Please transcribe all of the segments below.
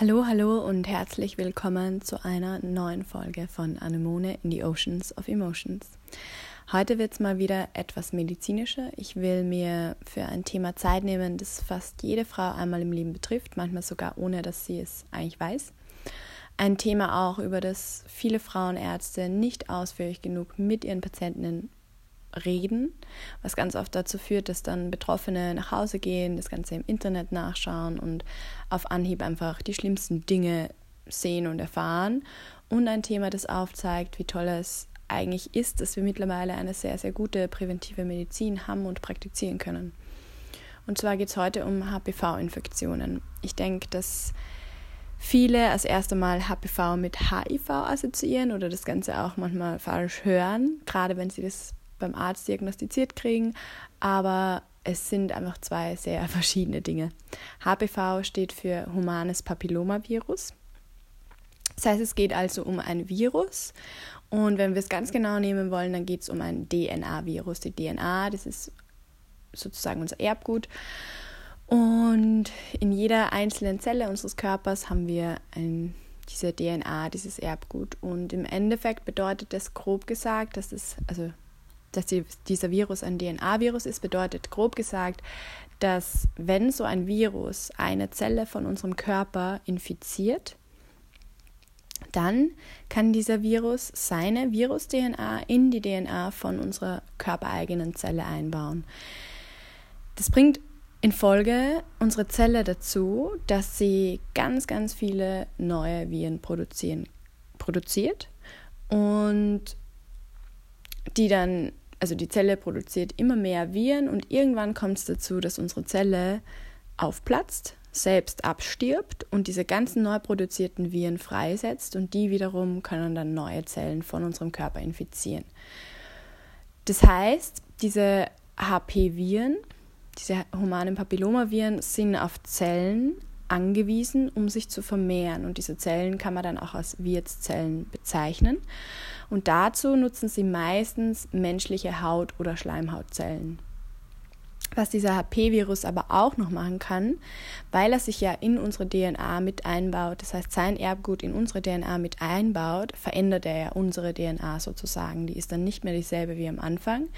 Hallo, hallo und herzlich willkommen zu einer neuen Folge von Anemone in the Oceans of Emotions. Heute wird es mal wieder etwas medizinischer. Ich will mir für ein Thema Zeit nehmen, das fast jede Frau einmal im Leben betrifft, manchmal sogar ohne, dass sie es eigentlich weiß. Ein Thema auch, über das viele Frauenärzte nicht ausführlich genug mit ihren Patientinnen reden, was ganz oft dazu führt, dass dann Betroffene nach Hause gehen, das Ganze im Internet nachschauen und auf Anhieb einfach die schlimmsten Dinge sehen und erfahren. Und ein Thema, das aufzeigt, wie toll es eigentlich ist, dass wir mittlerweile eine sehr, sehr gute präventive Medizin haben und praktizieren können. Und zwar geht es heute um HPV-Infektionen. Ich denke, dass viele als erste Mal HPV mit HIV assoziieren oder das Ganze auch manchmal falsch hören, gerade wenn sie das beim Arzt diagnostiziert kriegen, aber es sind einfach zwei sehr verschiedene Dinge. HPV steht für humanes Papillomavirus. Das heißt, es geht also um ein Virus und wenn wir es ganz genau nehmen wollen, dann geht es um ein DNA-Virus. Die DNA, das ist sozusagen unser Erbgut. Und in jeder einzelnen Zelle unseres Körpers haben wir ein, diese DNA, dieses Erbgut. Und im Endeffekt bedeutet das grob gesagt, dass es, also dass die, dieser Virus ein DNA-Virus ist, bedeutet grob gesagt, dass wenn so ein Virus eine Zelle von unserem Körper infiziert, dann kann dieser Virus seine Virus-DNA in die DNA von unserer körpereigenen Zelle einbauen. Das bringt in Folge unsere Zelle dazu, dass sie ganz, ganz viele neue Viren produzieren, produziert und die dann, also die Zelle produziert immer mehr Viren und irgendwann kommt es dazu, dass unsere Zelle aufplatzt, selbst abstirbt und diese ganzen neu produzierten Viren freisetzt und die wiederum können dann neue Zellen von unserem Körper infizieren. Das heißt, diese HP-Viren, diese humanen Papillomaviren sind auf Zellen angewiesen, um sich zu vermehren. Und diese Zellen kann man dann auch als Wirtszellen bezeichnen. Und dazu nutzen sie meistens menschliche Haut- oder Schleimhautzellen. Was dieser HP-Virus aber auch noch machen kann, weil er sich ja in unsere DNA mit einbaut, das heißt sein Erbgut in unsere DNA mit einbaut, verändert er ja unsere DNA sozusagen. Die ist dann nicht mehr dieselbe wie am Anfang.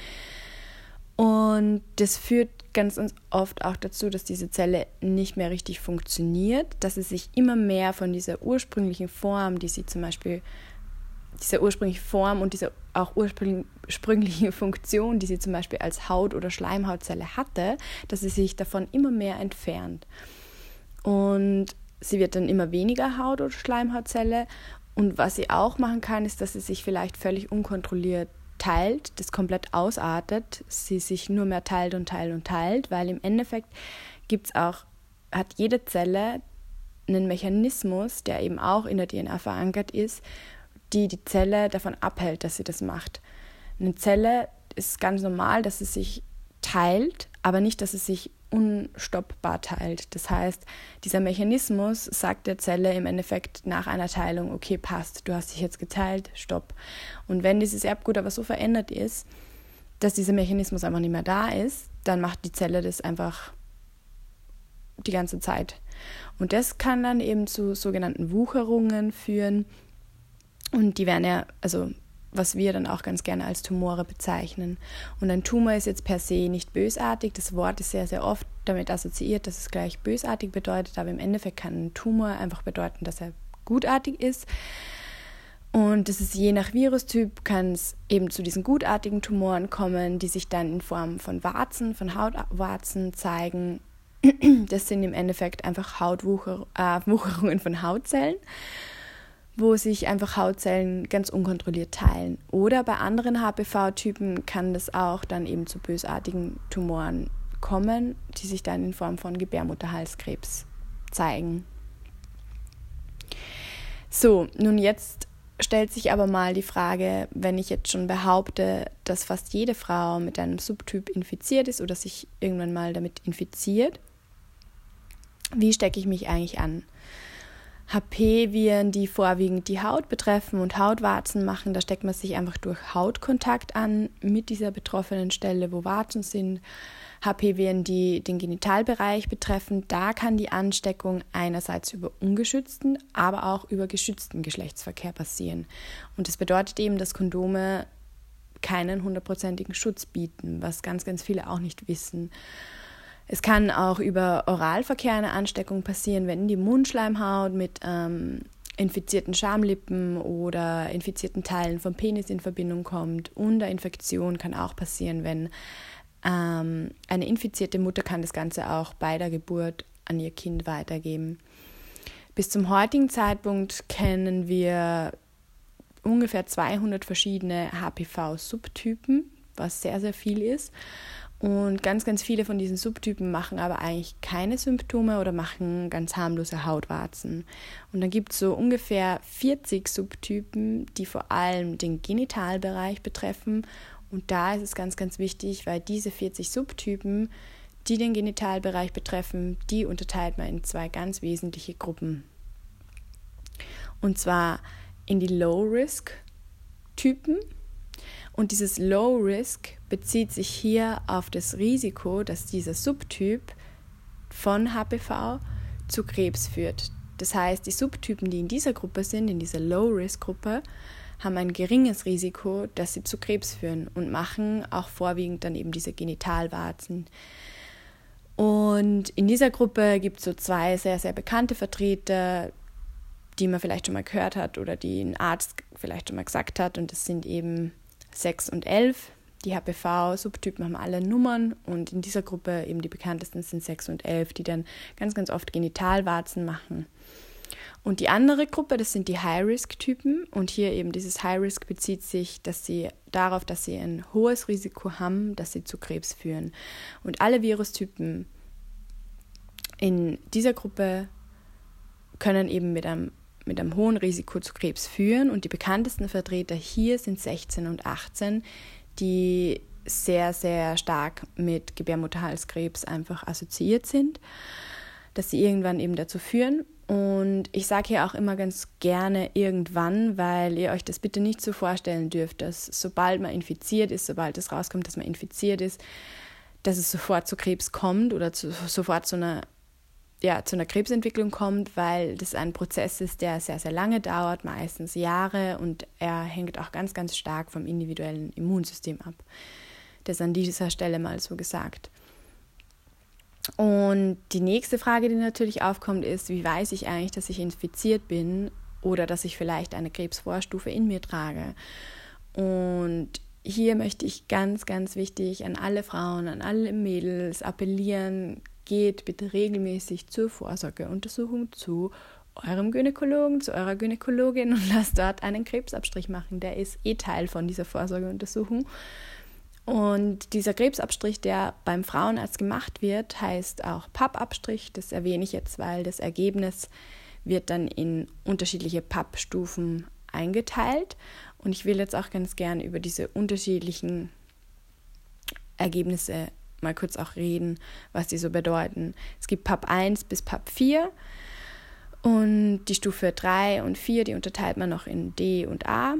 Und das führt ganz oft auch dazu, dass diese Zelle nicht mehr richtig funktioniert, dass sie sich immer mehr von dieser ursprünglichen Form, die sie zum Beispiel diese ursprüngliche Form und diese auch ursprüngliche Funktion, die sie zum Beispiel als Haut- oder Schleimhautzelle hatte, dass sie sich davon immer mehr entfernt. Und sie wird dann immer weniger Haut- oder Schleimhautzelle. Und was sie auch machen kann, ist, dass sie sich vielleicht völlig unkontrolliert teilt, das komplett ausartet, sie sich nur mehr teilt und teilt und teilt, weil im Endeffekt gibt es auch, hat jede Zelle einen Mechanismus, der eben auch in der DNA verankert ist, die die Zelle davon abhält, dass sie das macht. Eine Zelle ist ganz normal, dass sie sich teilt, aber nicht, dass sie sich unstoppbar teilt. Das heißt, dieser Mechanismus sagt der Zelle im Endeffekt nach einer Teilung, okay, passt, du hast dich jetzt geteilt, stopp. Und wenn dieses Erbgut aber so verändert ist, dass dieser Mechanismus einfach nicht mehr da ist, dann macht die Zelle das einfach die ganze Zeit. Und das kann dann eben zu sogenannten Wucherungen führen, und die werden ja, also was wir dann auch ganz gerne als Tumore bezeichnen. Und ein Tumor ist jetzt per se nicht bösartig. Das Wort ist sehr, sehr oft damit assoziiert, dass es gleich bösartig bedeutet, aber im Endeffekt kann ein Tumor einfach bedeuten, dass er gutartig ist. Und das ist je nach Virustyp, kann es eben zu diesen gutartigen Tumoren kommen, die sich dann in Form von Warzen, von Hautwarzen zeigen. Das sind im Endeffekt einfach Hautwucherungen äh, von Hautzellen wo sich einfach Hautzellen ganz unkontrolliert teilen. Oder bei anderen HPV-Typen kann das auch dann eben zu bösartigen Tumoren kommen, die sich dann in Form von Gebärmutterhalskrebs zeigen. So, nun jetzt stellt sich aber mal die Frage, wenn ich jetzt schon behaupte, dass fast jede Frau mit einem Subtyp infiziert ist oder sich irgendwann mal damit infiziert, wie stecke ich mich eigentlich an? HP-Viren, die vorwiegend die Haut betreffen und Hautwarzen machen. Da steckt man sich einfach durch Hautkontakt an mit dieser betroffenen Stelle, wo Warzen sind. HPV, die den Genitalbereich betreffen, da kann die Ansteckung einerseits über ungeschützten, aber auch über geschützten Geschlechtsverkehr passieren. Und das bedeutet eben, dass Kondome keinen hundertprozentigen Schutz bieten, was ganz, ganz viele auch nicht wissen. Es kann auch über Oralverkehr eine Ansteckung passieren, wenn die Mundschleimhaut mit ähm, infizierten Schamlippen oder infizierten Teilen vom Penis in Verbindung kommt. Und Infektion kann auch passieren, wenn ähm, eine infizierte Mutter kann das Ganze auch bei der Geburt an ihr Kind weitergeben. Bis zum heutigen Zeitpunkt kennen wir ungefähr 200 verschiedene HPV-Subtypen, was sehr, sehr viel ist. Und ganz, ganz viele von diesen Subtypen machen aber eigentlich keine Symptome oder machen ganz harmlose Hautwarzen. Und dann gibt es so ungefähr 40 Subtypen, die vor allem den Genitalbereich betreffen. Und da ist es ganz, ganz wichtig, weil diese 40 Subtypen, die den Genitalbereich betreffen, die unterteilt man in zwei ganz wesentliche Gruppen. Und zwar in die Low-Risk-Typen und dieses Low Risk bezieht sich hier auf das Risiko, dass dieser Subtyp von HPV zu Krebs führt. Das heißt, die Subtypen, die in dieser Gruppe sind, in dieser Low-Risk-Gruppe, haben ein geringes Risiko, dass sie zu Krebs führen und machen auch vorwiegend dann eben diese Genitalwarzen. Und in dieser Gruppe gibt es so zwei sehr, sehr bekannte Vertreter, die man vielleicht schon mal gehört hat oder die ein Arzt vielleicht schon mal gesagt hat. Und das sind eben 6 und 11. Die HPV-Subtypen haben alle Nummern und in dieser Gruppe eben die bekanntesten sind 6 und 11, die dann ganz, ganz oft Genitalwarzen machen. Und die andere Gruppe, das sind die High-Risk-Typen. Und hier eben dieses High-Risk bezieht sich dass sie, darauf, dass sie ein hohes Risiko haben, dass sie zu Krebs führen. Und alle Virustypen in dieser Gruppe können eben mit einem mit einem hohen Risiko zu Krebs führen. Und die bekanntesten Vertreter hier sind 16 und 18, die sehr, sehr stark mit Gebärmutterhalskrebs einfach assoziiert sind, dass sie irgendwann eben dazu führen. Und ich sage hier auch immer ganz gerne irgendwann, weil ihr euch das bitte nicht so vorstellen dürft, dass sobald man infiziert ist, sobald es rauskommt, dass man infiziert ist, dass es sofort zu Krebs kommt oder zu, sofort zu einer ja, zu einer Krebsentwicklung kommt, weil das ein Prozess ist, der sehr, sehr lange dauert, meistens Jahre und er hängt auch ganz, ganz stark vom individuellen Immunsystem ab. Das an dieser Stelle mal so gesagt. Und die nächste Frage, die natürlich aufkommt, ist, wie weiß ich eigentlich, dass ich infiziert bin oder dass ich vielleicht eine Krebsvorstufe in mir trage? Und hier möchte ich ganz, ganz wichtig an alle Frauen, an alle Mädels appellieren, geht bitte regelmäßig zur Vorsorgeuntersuchung zu eurem Gynäkologen, zu eurer Gynäkologin und lasst dort einen Krebsabstrich machen. Der ist eh Teil von dieser Vorsorgeuntersuchung. Und dieser Krebsabstrich, der beim Frauenarzt gemacht wird, heißt auch Pappabstrich. Das erwähne ich jetzt, weil das Ergebnis wird dann in unterschiedliche Pappstufen eingeteilt. Und ich will jetzt auch ganz gern über diese unterschiedlichen Ergebnisse mal kurz auch reden, was die so bedeuten. Es gibt PAP 1 bis PAP 4 und die Stufe 3 und 4, die unterteilt man noch in D und A,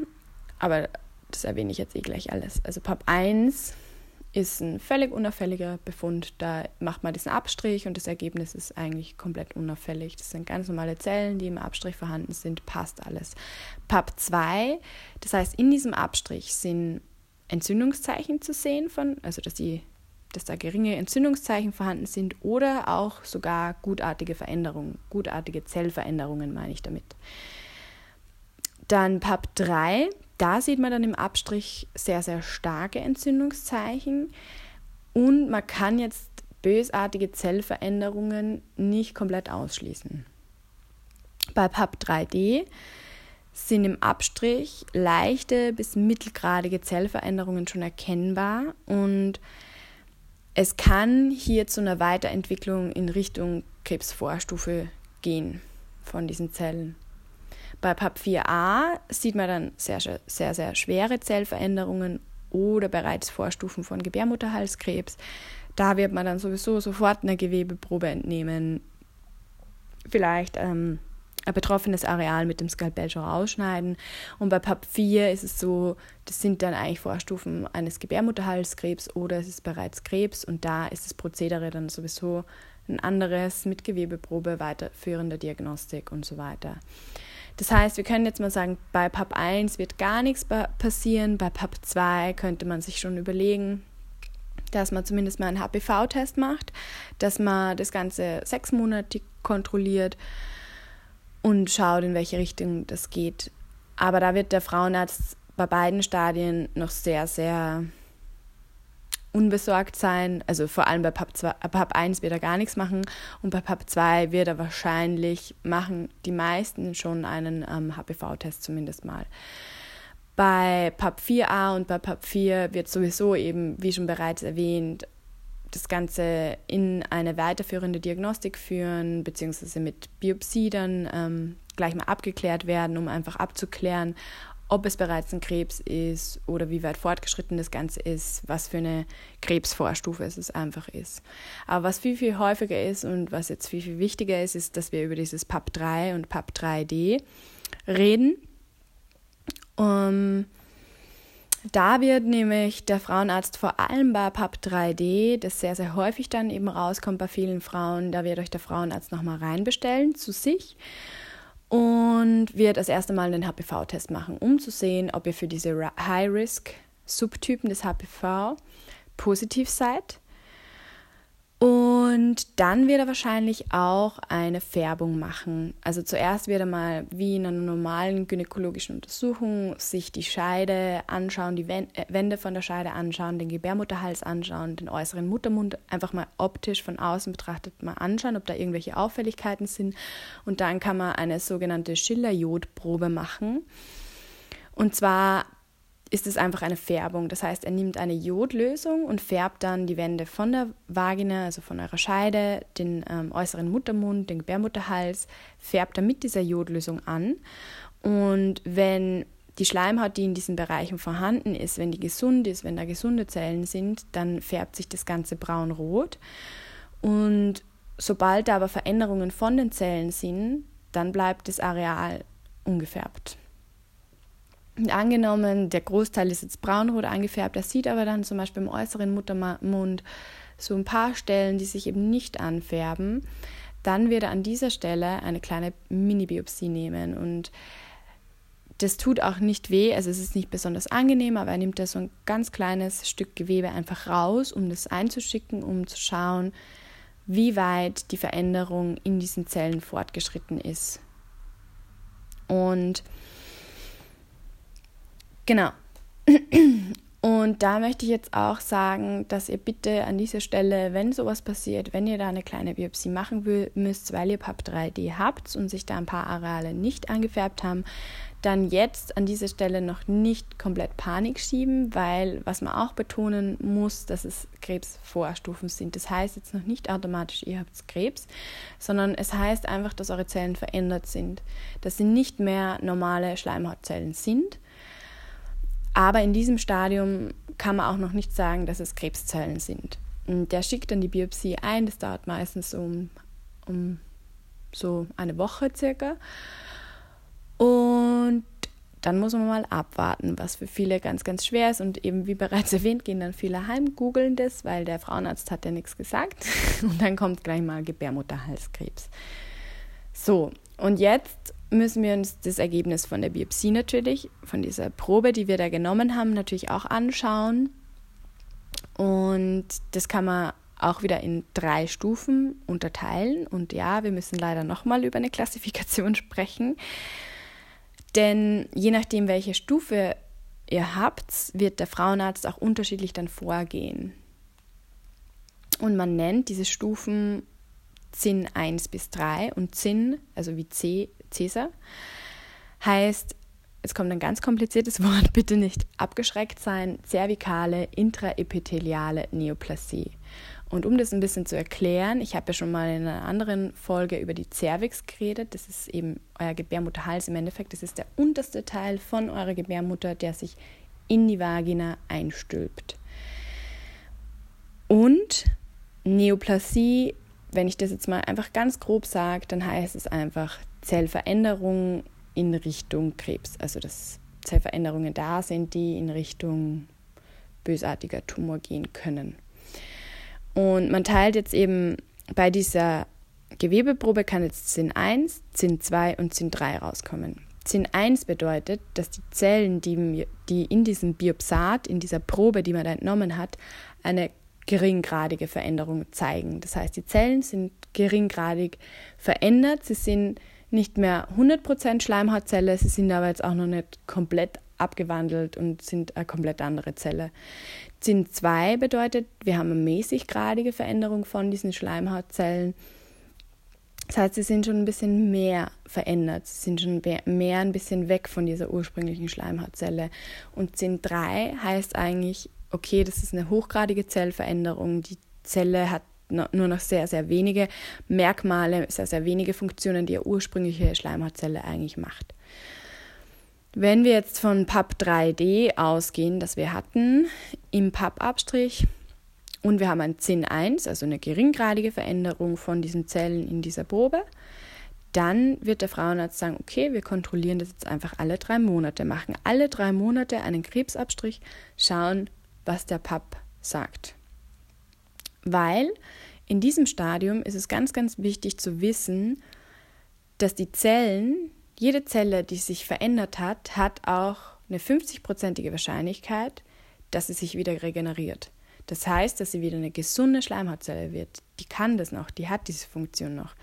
aber das erwähne ich jetzt eh gleich alles. Also PAP 1 ist ein völlig unauffälliger Befund. Da macht man diesen Abstrich und das Ergebnis ist eigentlich komplett unauffällig. Das sind ganz normale Zellen, die im Abstrich vorhanden sind, passt alles. PAP 2, das heißt, in diesem Abstrich sind Entzündungszeichen zu sehen von, also dass die dass da geringe Entzündungszeichen vorhanden sind oder auch sogar gutartige Veränderungen, gutartige Zellveränderungen meine ich damit. Dann PAP 3, da sieht man dann im Abstrich sehr, sehr starke Entzündungszeichen und man kann jetzt bösartige Zellveränderungen nicht komplett ausschließen. Bei PAP 3D sind im Abstrich leichte bis mittelgradige Zellveränderungen schon erkennbar und es kann hier zu einer Weiterentwicklung in Richtung Krebsvorstufe gehen von diesen Zellen. Bei PAP4a sieht man dann sehr, sehr, sehr schwere Zellveränderungen oder bereits Vorstufen von Gebärmutterhalskrebs. Da wird man dann sowieso sofort eine Gewebeprobe entnehmen, vielleicht ähm, betroffenes Areal mit dem Skalpell schon rausschneiden. Und bei PAP 4 ist es so, das sind dann eigentlich Vorstufen eines Gebärmutterhalskrebs oder es ist bereits Krebs und da ist das Prozedere dann sowieso ein anderes mit Gewebeprobe, weiterführender Diagnostik und so weiter. Das heißt, wir können jetzt mal sagen, bei PAP 1 wird gar nichts passieren, bei PAP 2 könnte man sich schon überlegen, dass man zumindest mal einen HPV-Test macht, dass man das Ganze sechs Monate kontrolliert und schaut, in welche Richtung das geht. Aber da wird der Frauenarzt bei beiden Stadien noch sehr, sehr unbesorgt sein. Also vor allem bei PAP, 2, PAP 1 wird er gar nichts machen und bei PAP 2 wird er wahrscheinlich machen die meisten schon einen ähm, HPV-Test zumindest mal. Bei PAP 4a und bei PAP 4 wird sowieso eben, wie schon bereits erwähnt, das Ganze in eine weiterführende Diagnostik führen, beziehungsweise mit Biopsie dann ähm, gleich mal abgeklärt werden, um einfach abzuklären, ob es bereits ein Krebs ist oder wie weit fortgeschritten das Ganze ist, was für eine Krebsvorstufe es einfach ist. Aber was viel, viel häufiger ist und was jetzt viel, viel wichtiger ist, ist, dass wir über dieses PAP3 und PAP3D reden. Um, da wird nämlich der Frauenarzt vor allem bei PAP 3D, das sehr, sehr häufig dann eben rauskommt bei vielen Frauen, da wird euch der Frauenarzt nochmal reinbestellen zu sich und wird das erste Mal einen HPV-Test machen, um zu sehen, ob ihr für diese High-Risk-Subtypen des HPV positiv seid und dann wird er wahrscheinlich auch eine Färbung machen. Also zuerst wird er mal wie in einer normalen gynäkologischen Untersuchung sich die Scheide anschauen, die äh, Wände von der Scheide anschauen, den Gebärmutterhals anschauen, den äußeren Muttermund einfach mal optisch von außen betrachtet mal anschauen, ob da irgendwelche Auffälligkeiten sind. Und dann kann man eine sogenannte Schiller-Jodprobe machen. Und zwar ist es einfach eine Färbung. Das heißt, er nimmt eine Jodlösung und färbt dann die Wände von der Vagina, also von eurer Scheide, den ähm, äußeren Muttermund, den Gebärmutterhals, färbt er mit dieser Jodlösung an. Und wenn die Schleimhaut, die in diesen Bereichen vorhanden ist, wenn die gesund ist, wenn da gesunde Zellen sind, dann färbt sich das Ganze braun-rot. Und sobald da aber Veränderungen von den Zellen sind, dann bleibt das Areal ungefärbt. Angenommen, der Großteil ist jetzt braunrot eingefärbt, das sieht aber dann zum Beispiel im äußeren Muttermund so ein paar Stellen, die sich eben nicht anfärben, dann wird er an dieser Stelle eine kleine Mini-Biopsie nehmen und das tut auch nicht weh, also es ist nicht besonders angenehm, aber er nimmt da so ein ganz kleines Stück Gewebe einfach raus, um das einzuschicken, um zu schauen, wie weit die Veränderung in diesen Zellen fortgeschritten ist. Und Genau. Und da möchte ich jetzt auch sagen, dass ihr bitte an dieser Stelle, wenn sowas passiert, wenn ihr da eine kleine Biopsie machen will, müsst, weil ihr PAP 3D habt und sich da ein paar Areale nicht angefärbt haben, dann jetzt an dieser Stelle noch nicht komplett Panik schieben, weil was man auch betonen muss, dass es Krebsvorstufen sind. Das heißt jetzt noch nicht automatisch, ihr habt Krebs, sondern es heißt einfach, dass eure Zellen verändert sind, dass sie nicht mehr normale Schleimhautzellen sind aber in diesem Stadium kann man auch noch nicht sagen, dass es Krebszellen sind. Und der schickt dann die Biopsie ein, das dauert meistens um, um so eine Woche circa. Und dann muss man mal abwarten, was für viele ganz, ganz schwer ist. Und eben wie bereits erwähnt, gehen dann viele heim, googeln das, weil der Frauenarzt hat ja nichts gesagt. Und dann kommt gleich mal Gebärmutterhalskrebs. So, und jetzt müssen wir uns das Ergebnis von der Biopsie natürlich, von dieser Probe, die wir da genommen haben, natürlich auch anschauen. Und das kann man auch wieder in drei Stufen unterteilen. Und ja, wir müssen leider nochmal über eine Klassifikation sprechen. Denn je nachdem, welche Stufe ihr habt, wird der Frauenarzt auch unterschiedlich dann vorgehen. Und man nennt diese Stufen ZIN 1 bis 3 und ZIN, also wie C Cäsar, heißt, es kommt ein ganz kompliziertes Wort, bitte nicht abgeschreckt sein, zervikale intraepitheliale Neoplasie. Und um das ein bisschen zu erklären, ich habe ja schon mal in einer anderen Folge über die Cervix geredet. Das ist eben euer Gebärmutterhals im Endeffekt. Das ist der unterste Teil von eurer Gebärmutter, der sich in die Vagina einstülpt. Und Neoplasie wenn ich das jetzt mal einfach ganz grob sage, dann heißt es einfach Zellveränderung in Richtung Krebs. Also dass Zellveränderungen da sind, die in Richtung bösartiger Tumor gehen können. Und man teilt jetzt eben bei dieser Gewebeprobe kann jetzt Zinn 1, Zinn 2 und Zinn 3 rauskommen. Zinn 1 bedeutet, dass die Zellen, die, die in diesem Biopsat, in dieser Probe, die man da entnommen hat, eine geringgradige Veränderung zeigen. Das heißt, die Zellen sind geringgradig verändert. Sie sind nicht mehr 100% Schleimhautzelle, sie sind aber jetzt auch noch nicht komplett abgewandelt und sind eine komplett andere Zelle. Zinn 2 bedeutet, wir haben eine mäßiggradige Veränderung von diesen Schleimhautzellen. Das heißt, sie sind schon ein bisschen mehr verändert, sie sind schon mehr ein bisschen weg von dieser ursprünglichen Schleimhautzelle. Und Zinn 3 heißt eigentlich, okay, das ist eine hochgradige Zellveränderung, die Zelle hat nur noch sehr, sehr wenige Merkmale, sehr, sehr wenige Funktionen, die eine ursprüngliche Schleimhautzelle eigentlich macht. Wenn wir jetzt von PAP 3D ausgehen, das wir hatten im PAP-Abstrich und wir haben ein ZIN 1, also eine geringgradige Veränderung von diesen Zellen in dieser Probe, dann wird der Frauenarzt sagen, okay, wir kontrollieren das jetzt einfach alle drei Monate, machen alle drei Monate einen Krebsabstrich, schauen, was der PAP sagt. Weil in diesem Stadium ist es ganz, ganz wichtig zu wissen, dass die Zellen, jede Zelle, die sich verändert hat, hat auch eine 50-prozentige Wahrscheinlichkeit, dass sie sich wieder regeneriert. Das heißt, dass sie wieder eine gesunde Schleimhautzelle wird. Die kann das noch, die hat diese Funktion noch.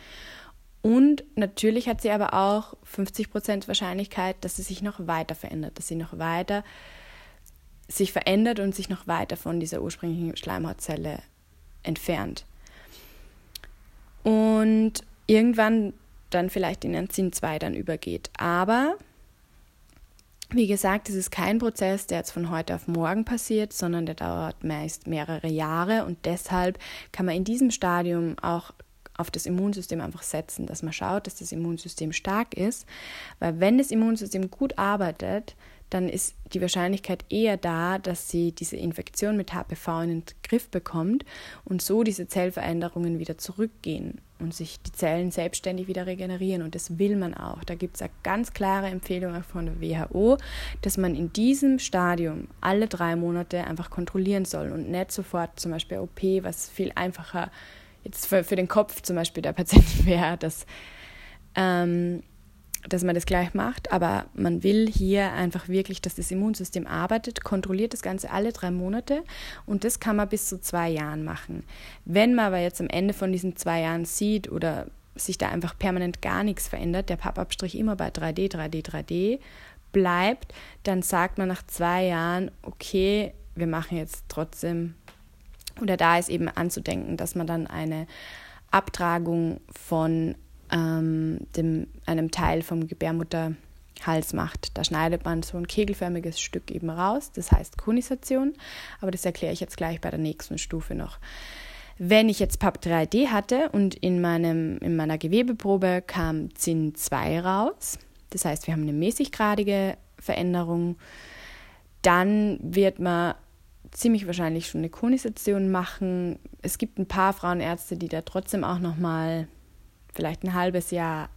Und natürlich hat sie aber auch 50% Wahrscheinlichkeit, dass sie sich noch weiter verändert, dass sie noch weiter sich verändert und sich noch weiter von dieser ursprünglichen Schleimhautzelle entfernt. Und irgendwann dann vielleicht in Enzym 2 dann übergeht. Aber wie gesagt, es ist kein Prozess, der jetzt von heute auf morgen passiert, sondern der dauert meist mehrere Jahre und deshalb kann man in diesem Stadium auch auf das Immunsystem einfach setzen, dass man schaut, dass das Immunsystem stark ist, weil wenn das Immunsystem gut arbeitet, dann ist die Wahrscheinlichkeit eher da, dass sie diese Infektion mit HPV in den Griff bekommt und so diese Zellveränderungen wieder zurückgehen und sich die Zellen selbstständig wieder regenerieren. Und das will man auch. Da gibt es eine ganz klare Empfehlung von der WHO, dass man in diesem Stadium alle drei Monate einfach kontrollieren soll und nicht sofort zum Beispiel OP, was viel einfacher jetzt für, für den Kopf zum Beispiel der Patientin wäre, dass ähm, dass man das gleich macht, aber man will hier einfach wirklich, dass das Immunsystem arbeitet, kontrolliert das Ganze alle drei Monate und das kann man bis zu zwei Jahren machen. Wenn man aber jetzt am Ende von diesen zwei Jahren sieht oder sich da einfach permanent gar nichts verändert, der Pappabstrich immer bei 3D, 3D, 3D bleibt, dann sagt man nach zwei Jahren, okay, wir machen jetzt trotzdem, oder da ist eben anzudenken, dass man dann eine Abtragung von ähm, dem, einem Teil vom Gebärmutterhals macht. Da schneidet man so ein kegelförmiges Stück eben raus, das heißt Konisation, aber das erkläre ich jetzt gleich bei der nächsten Stufe noch. Wenn ich jetzt PAP 3D hatte und in, meinem, in meiner Gewebeprobe kam ZIN 2 raus, das heißt, wir haben eine mäßiggradige Veränderung, dann wird man ziemlich wahrscheinlich schon eine Konisation machen. Es gibt ein paar Frauenärzte, die da trotzdem auch nochmal vielleicht ein halbes Jahr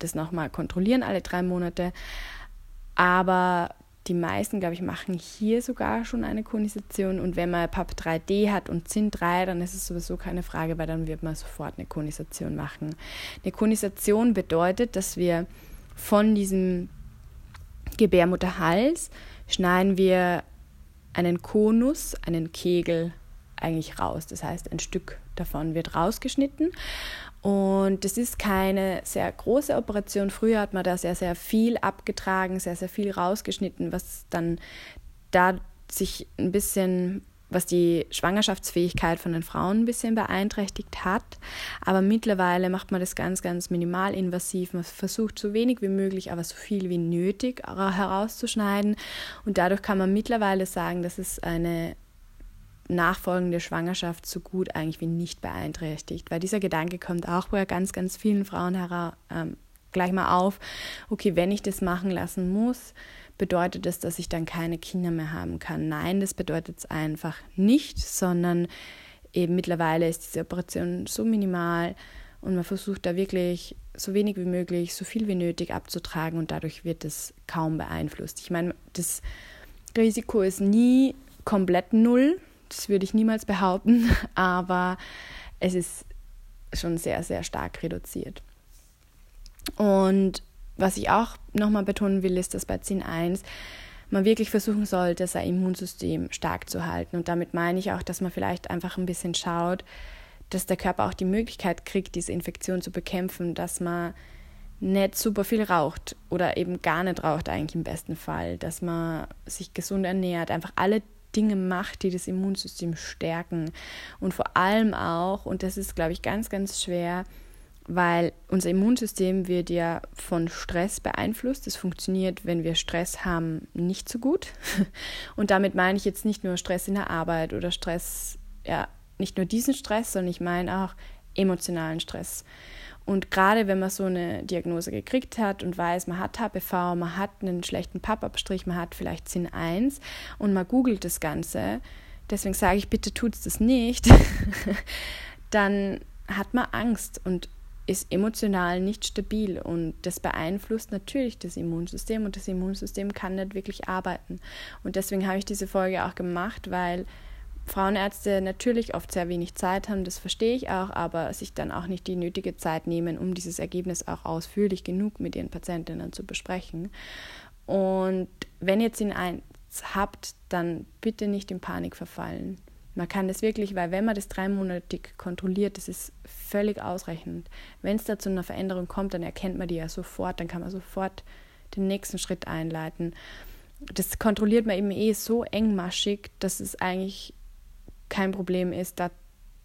das nochmal kontrollieren, alle drei Monate. Aber die meisten, glaube ich, machen hier sogar schon eine Konisation. Und wenn man PAP 3D hat und ZIN 3, dann ist es sowieso keine Frage, weil dann wird man sofort eine Konisation machen. Eine Konisation bedeutet, dass wir von diesem Gebärmutterhals schneiden wir einen Konus, einen Kegel eigentlich raus. Das heißt, ein Stück davon wird rausgeschnitten und das ist keine sehr große Operation. Früher hat man da sehr, sehr viel abgetragen, sehr, sehr viel rausgeschnitten, was dann da sich ein bisschen, was die Schwangerschaftsfähigkeit von den Frauen ein bisschen beeinträchtigt hat. Aber mittlerweile macht man das ganz, ganz minimalinvasiv. Man versucht so wenig wie möglich, aber so viel wie nötig herauszuschneiden. Und dadurch kann man mittlerweile sagen, dass es eine nachfolgende Schwangerschaft so gut eigentlich wie nicht beeinträchtigt. Weil dieser Gedanke kommt auch bei ganz, ganz vielen Frauen hera ähm, gleich mal auf, okay, wenn ich das machen lassen muss, bedeutet das, dass ich dann keine Kinder mehr haben kann. Nein, das bedeutet es einfach nicht, sondern eben mittlerweile ist diese Operation so minimal und man versucht da wirklich so wenig wie möglich, so viel wie nötig abzutragen und dadurch wird es kaum beeinflusst. Ich meine, das Risiko ist nie komplett null, das würde ich niemals behaupten, aber es ist schon sehr, sehr stark reduziert. Und was ich auch nochmal betonen will, ist, dass bei Zin 1 man wirklich versuchen sollte, sein Immunsystem stark zu halten. Und damit meine ich auch, dass man vielleicht einfach ein bisschen schaut, dass der Körper auch die Möglichkeit kriegt, diese Infektion zu bekämpfen, dass man nicht super viel raucht oder eben gar nicht raucht eigentlich im besten Fall, dass man sich gesund ernährt, einfach alle Dinge macht, die das Immunsystem stärken und vor allem auch, und das ist, glaube ich, ganz, ganz schwer, weil unser Immunsystem wird ja von Stress beeinflusst. Es funktioniert, wenn wir Stress haben, nicht so gut. Und damit meine ich jetzt nicht nur Stress in der Arbeit oder Stress, ja, nicht nur diesen Stress, sondern ich meine auch emotionalen Stress. Und gerade wenn man so eine Diagnose gekriegt hat und weiß, man hat HPV, man hat einen schlechten Pappabstrich, man hat vielleicht Sinn 1 und man googelt das Ganze, deswegen sage ich, bitte tut es das nicht, dann hat man Angst und ist emotional nicht stabil und das beeinflusst natürlich das Immunsystem und das Immunsystem kann nicht wirklich arbeiten. Und deswegen habe ich diese Folge auch gemacht, weil Frauenärzte natürlich oft sehr wenig Zeit haben, das verstehe ich auch, aber sich dann auch nicht die nötige Zeit nehmen, um dieses Ergebnis auch ausführlich genug mit ihren Patientinnen zu besprechen. Und wenn ihr jetzt ihn eins habt, dann bitte nicht in Panik verfallen. Man kann das wirklich, weil wenn man das dreimonatig kontrolliert, das ist völlig ausreichend. Wenn es da zu einer Veränderung kommt, dann erkennt man die ja sofort, dann kann man sofort den nächsten Schritt einleiten. Das kontrolliert man eben eh so engmaschig, dass es eigentlich kein Problem ist, da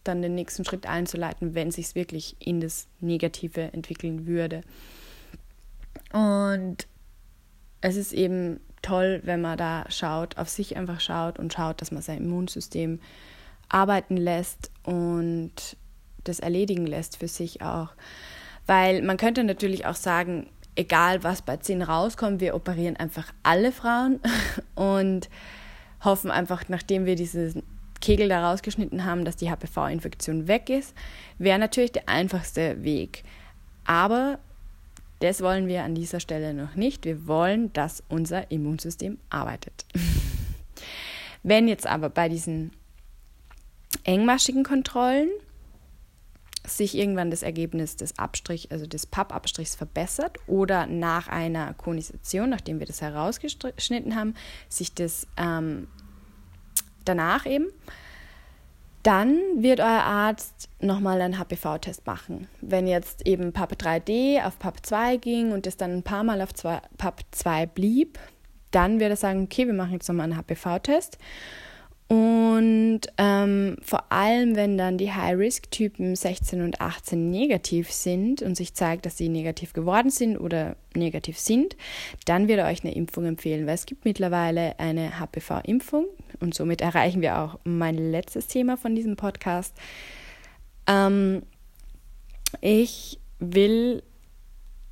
dann den nächsten Schritt einzuleiten, wenn sich wirklich in das Negative entwickeln würde. Und es ist eben toll, wenn man da schaut, auf sich einfach schaut und schaut, dass man sein Immunsystem arbeiten lässt und das erledigen lässt für sich auch. Weil man könnte natürlich auch sagen, egal was bei 10 rauskommt, wir operieren einfach alle Frauen und hoffen einfach, nachdem wir diesen Kegel da rausgeschnitten haben, dass die HPV-Infektion weg ist, wäre natürlich der einfachste Weg. Aber das wollen wir an dieser Stelle noch nicht. Wir wollen, dass unser Immunsystem arbeitet. Wenn jetzt aber bei diesen engmaschigen Kontrollen sich irgendwann das Ergebnis des Abstrich, also des Pappabstrichs verbessert oder nach einer Konisation, nachdem wir das herausgeschnitten haben, sich das ähm, danach eben dann wird euer Arzt nochmal einen HPV-Test machen. Wenn jetzt eben PAP 3D auf PAP 2 ging und es dann ein paar Mal auf PAP 2 blieb, dann wird er sagen, okay, wir machen jetzt nochmal einen HPV-Test. Und ähm, vor allem, wenn dann die High-Risk-Typen 16 und 18 negativ sind und sich zeigt, dass sie negativ geworden sind oder negativ sind, dann wird er euch eine Impfung empfehlen, weil es gibt mittlerweile eine HPV-Impfung und somit erreichen wir auch mein letztes Thema von diesem Podcast. Ähm, ich will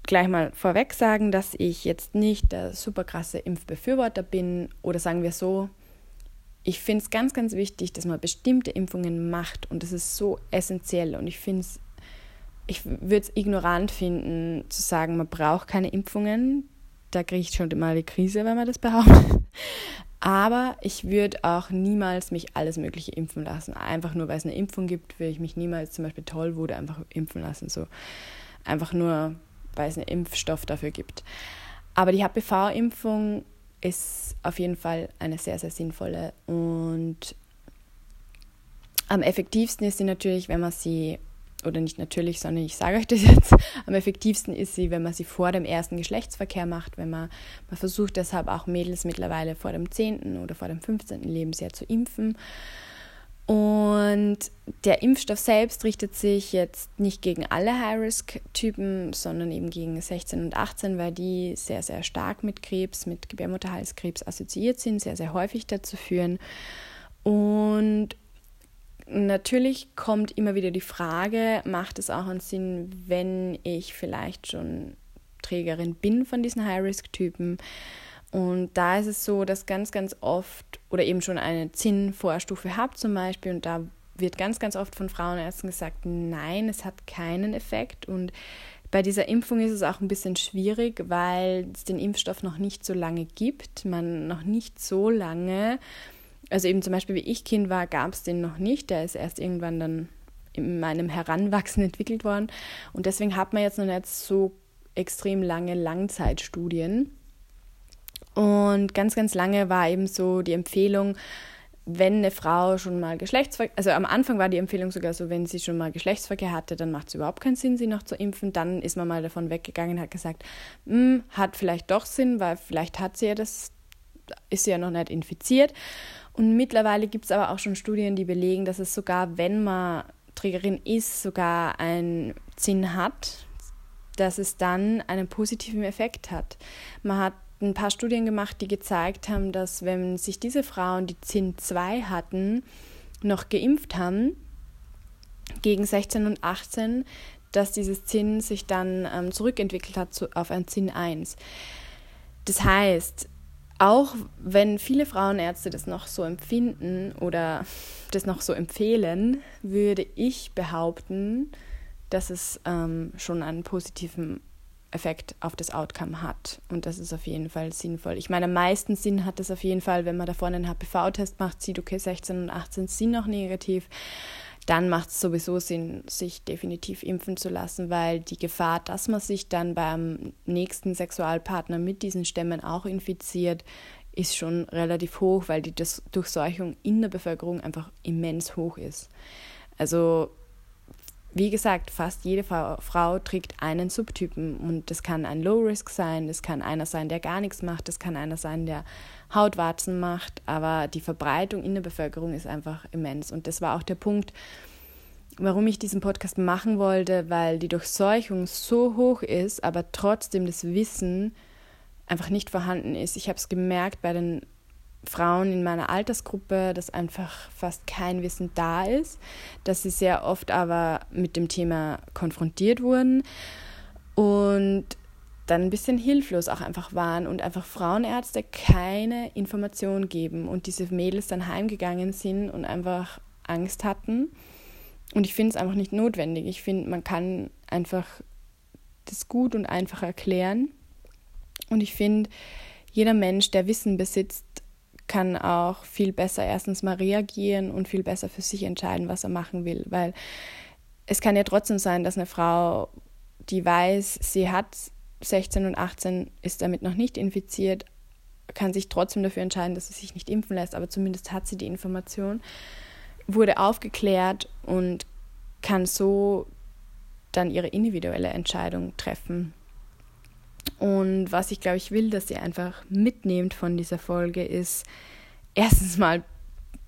gleich mal vorweg sagen, dass ich jetzt nicht der super krasse Impfbefürworter bin oder sagen wir so, ich finde es ganz, ganz wichtig, dass man bestimmte Impfungen macht und das ist so essentiell und ich finde es, ich würde es ignorant finden, zu sagen, man braucht keine Impfungen. Da kriege ich schon mal die Krise, wenn man das behauptet. Aber ich würde auch niemals mich alles Mögliche impfen lassen. Einfach nur, weil es eine Impfung gibt, würde ich mich niemals zum Beispiel toll wurde, einfach impfen lassen. So einfach nur, weil es einen Impfstoff dafür gibt. Aber die HPV-Impfung ist auf jeden Fall eine sehr, sehr sinnvolle. Und am effektivsten ist sie natürlich, wenn man sie, oder nicht natürlich, sondern ich sage euch das jetzt, am effektivsten ist sie, wenn man sie vor dem ersten Geschlechtsverkehr macht, wenn man, man versucht deshalb auch Mädels mittlerweile vor dem 10. oder vor dem 15. Lebensjahr zu impfen und der Impfstoff selbst richtet sich jetzt nicht gegen alle High-Risk-Typen, sondern eben gegen 16 und 18, weil die sehr, sehr stark mit Krebs, mit Gebärmutterhalskrebs assoziiert sind, sehr, sehr häufig dazu führen. Und natürlich kommt immer wieder die Frage, macht es auch einen Sinn, wenn ich vielleicht schon Trägerin bin von diesen High-Risk-Typen? Und da ist es so, dass ganz, ganz oft oder eben schon eine Zinnvorstufe habt zum Beispiel und da wird ganz, ganz oft von Frauenärzten gesagt, nein, es hat keinen Effekt. Und bei dieser Impfung ist es auch ein bisschen schwierig, weil es den Impfstoff noch nicht so lange gibt. Man noch nicht so lange, also eben zum Beispiel wie ich Kind war, gab es den noch nicht. Der ist erst irgendwann dann in meinem Heranwachsen entwickelt worden. Und deswegen hat man jetzt noch nicht so extrem lange Langzeitstudien. Und ganz, ganz lange war eben so die Empfehlung, wenn eine Frau schon mal Geschlechtsverkehr, also am Anfang war die Empfehlung sogar so, wenn sie schon mal Geschlechtsverkehr hatte, dann macht es überhaupt keinen Sinn, sie noch zu impfen. Dann ist man mal davon weggegangen und hat gesagt, hm, hat vielleicht doch Sinn, weil vielleicht hat sie ja das, ist sie ja noch nicht infiziert. Und mittlerweile gibt es aber auch schon Studien, die belegen, dass es sogar, wenn man Trägerin ist, sogar einen Sinn hat, dass es dann einen positiven Effekt hat. Man hat ein paar Studien gemacht, die gezeigt haben, dass wenn sich diese Frauen, die ZIN2 hatten, noch geimpft haben, gegen 16 und 18, dass dieses ZIN sich dann ähm, zurückentwickelt hat zu, auf ein ZIN 1. Das heißt, auch wenn viele Frauenärzte das noch so empfinden oder das noch so empfehlen, würde ich behaupten, dass es ähm, schon einen positiven Effekt auf das Outcome hat. Und das ist auf jeden Fall sinnvoll. Ich meine, am meisten Sinn hat es auf jeden Fall, wenn man da vorne einen HPV-Test macht, sieht, okay, 16 und 18 sind noch negativ. Dann macht es sowieso Sinn, sich definitiv impfen zu lassen, weil die Gefahr, dass man sich dann beim nächsten Sexualpartner mit diesen Stämmen auch infiziert, ist schon relativ hoch, weil die Durchseuchung in der Bevölkerung einfach immens hoch ist. Also wie gesagt, fast jede Frau, Frau, trägt einen Subtypen und das kann ein Low Risk sein, das kann einer sein, der gar nichts macht, das kann einer sein, der Hautwarzen macht, aber die Verbreitung in der Bevölkerung ist einfach immens und das war auch der Punkt, warum ich diesen Podcast machen wollte, weil die Durchseuchung so hoch ist, aber trotzdem das Wissen einfach nicht vorhanden ist. Ich habe es gemerkt bei den Frauen in meiner Altersgruppe, dass einfach fast kein Wissen da ist, dass sie sehr oft aber mit dem Thema konfrontiert wurden und dann ein bisschen hilflos auch einfach waren und einfach Frauenärzte keine Information geben und diese Mädels dann heimgegangen sind und einfach Angst hatten. Und ich finde es einfach nicht notwendig. Ich finde, man kann einfach das gut und einfach erklären. Und ich finde, jeder Mensch, der Wissen besitzt, kann auch viel besser erstens mal reagieren und viel besser für sich entscheiden, was er machen will. Weil es kann ja trotzdem sein, dass eine Frau, die weiß, sie hat 16 und 18, ist damit noch nicht infiziert, kann sich trotzdem dafür entscheiden, dass sie sich nicht impfen lässt, aber zumindest hat sie die Information, wurde aufgeklärt und kann so dann ihre individuelle Entscheidung treffen. Und was ich glaube ich will, dass ihr einfach mitnehmt von dieser Folge, ist erstens mal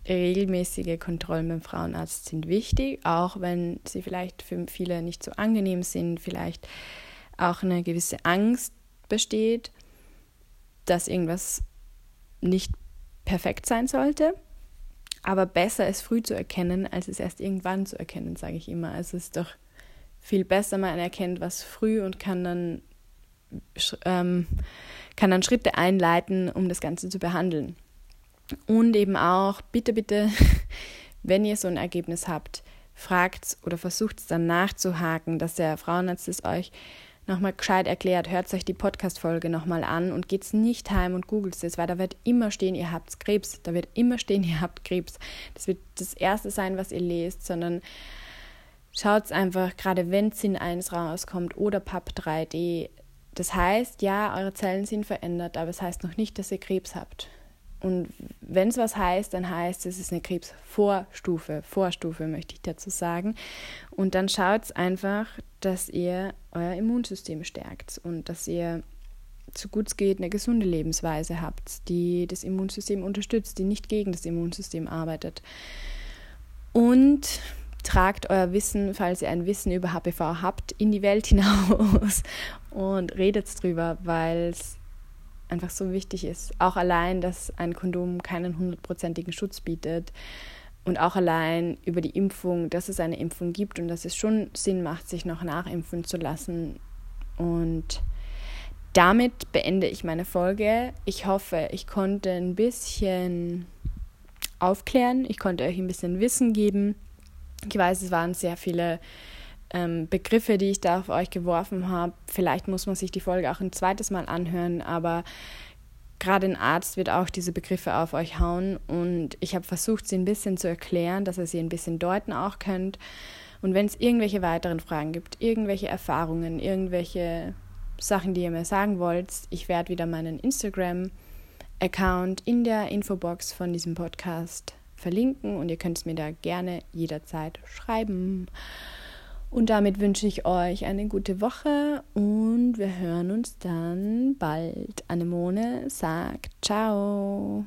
regelmäßige Kontrollen beim Frauenarzt sind wichtig, auch wenn sie vielleicht für viele nicht so angenehm sind, vielleicht auch eine gewisse Angst besteht, dass irgendwas nicht perfekt sein sollte. Aber besser es früh zu erkennen, als es erst irgendwann zu erkennen, sage ich immer. Also es ist doch viel besser, man erkennt was früh und kann dann ähm, kann dann Schritte einleiten, um das Ganze zu behandeln. Und eben auch, bitte, bitte, wenn ihr so ein Ergebnis habt, fragt oder versucht es dann nachzuhaken, dass der Frauenarzt es euch nochmal gescheit erklärt. Hört euch die Podcast-Folge nochmal an und geht nicht heim und googelt es, weil da wird immer stehen, ihr habt Krebs. Da wird immer stehen, ihr habt Krebs. Das wird das Erste sein, was ihr lest, sondern schaut es einfach, gerade wenn Zinn 1 rauskommt oder PAP 3D, das heißt, ja, eure Zellen sind verändert, aber es das heißt noch nicht, dass ihr Krebs habt. Und wenn es was heißt, dann heißt es, es ist eine Krebsvorstufe. Vorstufe möchte ich dazu sagen. Und dann schaut einfach, dass ihr euer Immunsystem stärkt und dass ihr so gut es geht eine gesunde Lebensweise habt, die das Immunsystem unterstützt, die nicht gegen das Immunsystem arbeitet. Und tragt euer Wissen, falls ihr ein Wissen über HPV habt, in die Welt hinaus und redet drüber, weil es einfach so wichtig ist. Auch allein, dass ein Kondom keinen hundertprozentigen Schutz bietet und auch allein über die Impfung, dass es eine Impfung gibt und dass es schon Sinn macht, sich noch nachimpfen zu lassen. Und damit beende ich meine Folge. Ich hoffe, ich konnte ein bisschen aufklären, ich konnte euch ein bisschen Wissen geben Ich weiß, es waren sehr viele ähm, Begriffe, die ich da auf euch geworfen habe. Vielleicht muss man sich die Folge auch ein zweites Mal anhören, aber gerade ein Arzt wird auch diese Begriffe auf euch hauen und ich habe versucht, sie ein bisschen zu erklären, dass ihr sie ein bisschen deuten auch könnt. Und wenn es irgendwelche weiteren Fragen gibt, irgendwelche Erfahrungen, irgendwelche Sachen, die ihr mir sagen wollt, ich werde wieder meinen Instagram-Account in der Infobox von diesem Podcast verlinken und ihr könnt es mir da gerne jederzeit schreiben. Und damit wünsche ich euch eine gute Woche und wir hören uns dann bald. Anemone sagt Ciao.